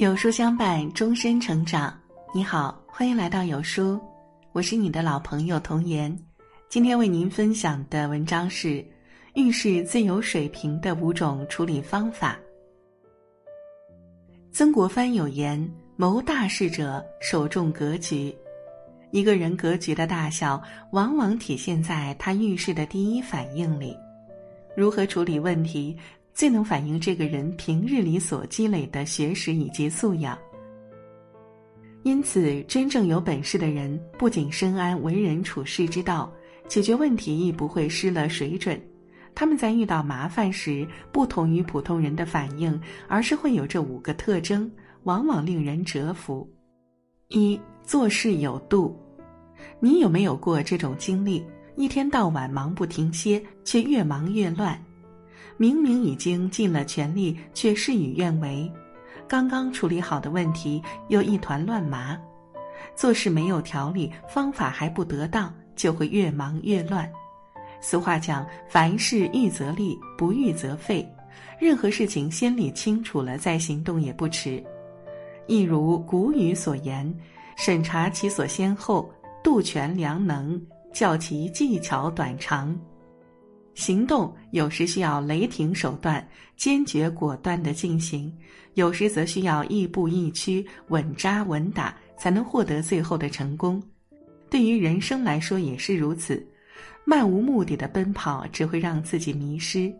有书相伴，终身成长。你好，欢迎来到有书，我是你的老朋友童言。今天为您分享的文章是遇事最有水平的五种处理方法。曾国藩有言：“谋大事者，首重格局。”一个人格局的大小，往往体现在他遇事的第一反应里。如何处理问题？最能反映这个人平日里所积累的学识以及素养。因此，真正有本事的人不仅深谙为人处事之道，解决问题亦不会失了水准。他们在遇到麻烦时，不同于普通人的反应，而是会有这五个特征，往往令人折服。一做事有度。你有没有过这种经历？一天到晚忙不停歇，却越忙越乱。明明已经尽了全力，却事与愿违；刚刚处理好的问题又一团乱麻。做事没有条理，方法还不得当，就会越忙越乱。俗话讲：“凡事预则立，不预则废。”任何事情先理清楚了再行动也不迟。一如古语所言：“审查其所先后，度权量能，较其技巧短长。”行动有时需要雷霆手段，坚决果断的进行；有时则需要亦步亦趋，稳扎稳打，才能获得最后的成功。对于人生来说也是如此，漫无目的的奔跑只会让自己迷失。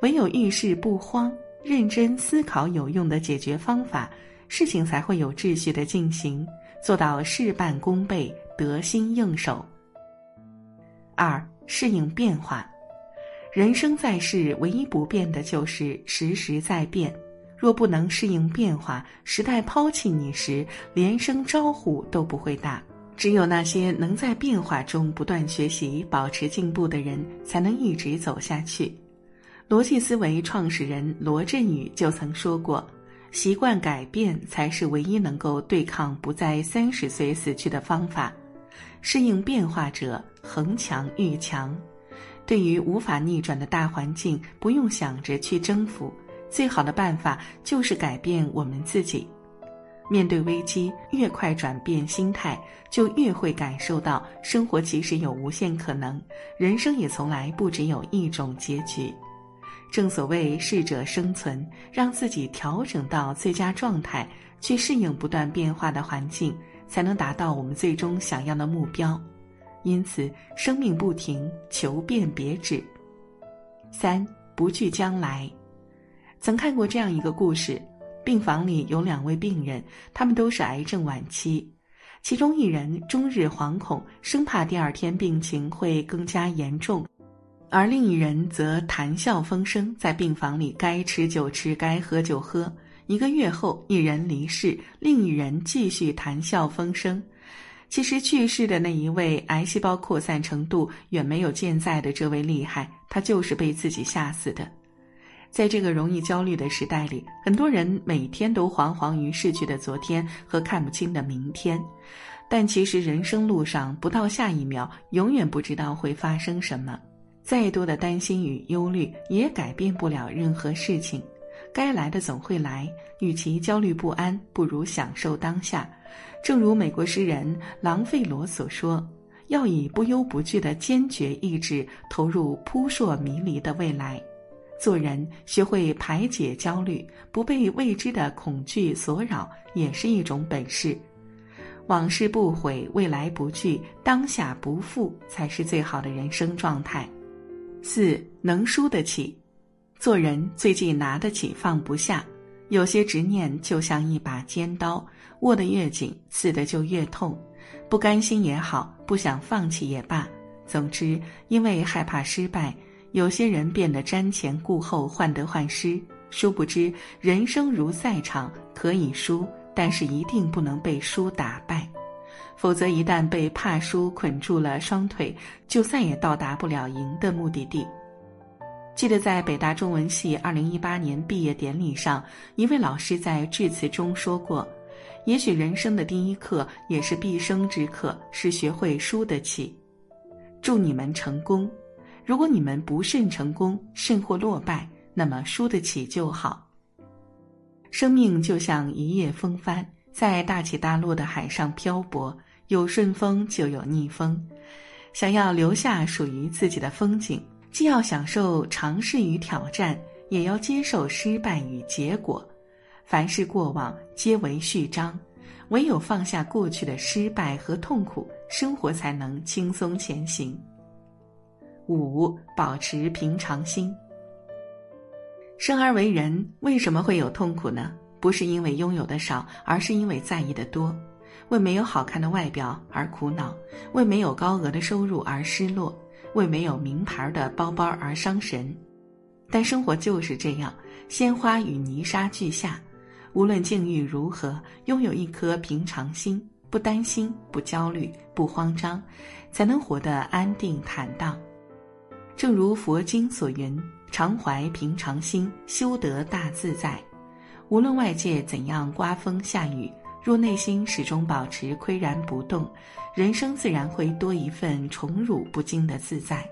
唯有遇事不慌，认真思考有用的解决方法，事情才会有秩序的进行，做到事半功倍，得心应手。二、适应变化。人生在世，唯一不变的就是时时在变。若不能适应变化，时代抛弃你时，连声招呼都不会打。只有那些能在变化中不断学习、保持进步的人，才能一直走下去。逻辑思维创始人罗振宇就曾说过：“习惯改变才是唯一能够对抗不在三十岁死去的方法。适应变化者，恒强愈强。”对于无法逆转的大环境，不用想着去征服，最好的办法就是改变我们自己。面对危机，越快转变心态，就越会感受到生活其实有无限可能，人生也从来不只有一种结局。正所谓适者生存，让自己调整到最佳状态，去适应不断变化的环境，才能达到我们最终想要的目标。因此，生命不停，求变别止。三不惧将来。曾看过这样一个故事：病房里有两位病人，他们都是癌症晚期，其中一人终日惶恐，生怕第二天病情会更加严重；而另一人则谈笑风生，在病房里该吃就吃，该喝就喝。一个月后，一人离世，另一人继续谈笑风生。其实去世的那一位，癌细胞扩散程度远没有健在的这位厉害，他就是被自己吓死的。在这个容易焦虑的时代里，很多人每天都惶惶于逝去的昨天和看不清的明天，但其实人生路上不到下一秒，永远不知道会发生什么。再多的担心与忧虑，也改变不了任何事情。该来的总会来，与其焦虑不安，不如享受当下。正如美国诗人朗费罗所说：“要以不忧不惧的坚决意志投入扑朔迷离的未来。做人学会排解焦虑，不被未知的恐惧所扰，也是一种本事。往事不悔，未来不惧，当下不负，才是最好的人生状态。四能输得起，做人最忌拿得起放不下。有些执念就像一把尖刀。”握得越紧，刺得就越痛。不甘心也好，不想放弃也罢，总之，因为害怕失败，有些人变得瞻前顾后、患得患失。殊不知，人生如赛场，可以输，但是一定不能被输打败。否则，一旦被怕输捆住了双腿，就再也到达不了赢的目的地。记得在北大中文系二零一八年毕业典礼上，一位老师在致辞中说过。也许人生的第一课，也是毕生之课，是学会输得起。祝你们成功。如果你们不慎成功，甚或落败，那么输得起就好。生命就像一叶风帆，在大起大落的海上漂泊，有顺风就有逆风。想要留下属于自己的风景，既要享受尝试与挑战，也要接受失败与结果。凡是过往，皆为序章。唯有放下过去的失败和痛苦，生活才能轻松前行。五、保持平常心。生而为人，为什么会有痛苦呢？不是因为拥有的少，而是因为在意的多。为没有好看的外表而苦恼，为没有高额的收入而失落，为没有名牌的包包而伤神。但生活就是这样，鲜花与泥沙俱下。无论境遇如何，拥有一颗平常心，不担心，不焦虑，不慌张，才能活得安定坦荡。正如佛经所云：“常怀平常心，修得大自在。”无论外界怎样刮风下雨，若内心始终保持岿然不动，人生自然会多一份宠辱不惊的自在。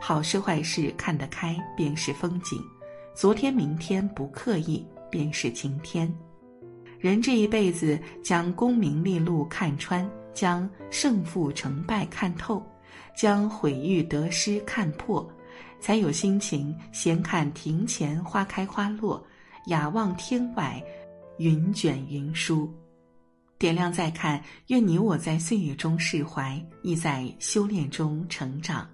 好事坏事看得开，便是风景；昨天明天不刻意。便是晴天。人这一辈子，将功名利禄看穿，将胜负成败看透，将毁誉得失看破，才有心情闲看庭前花开花落，雅望天外云卷云舒。点亮再看，愿你我在岁月中释怀，亦在修炼中成长。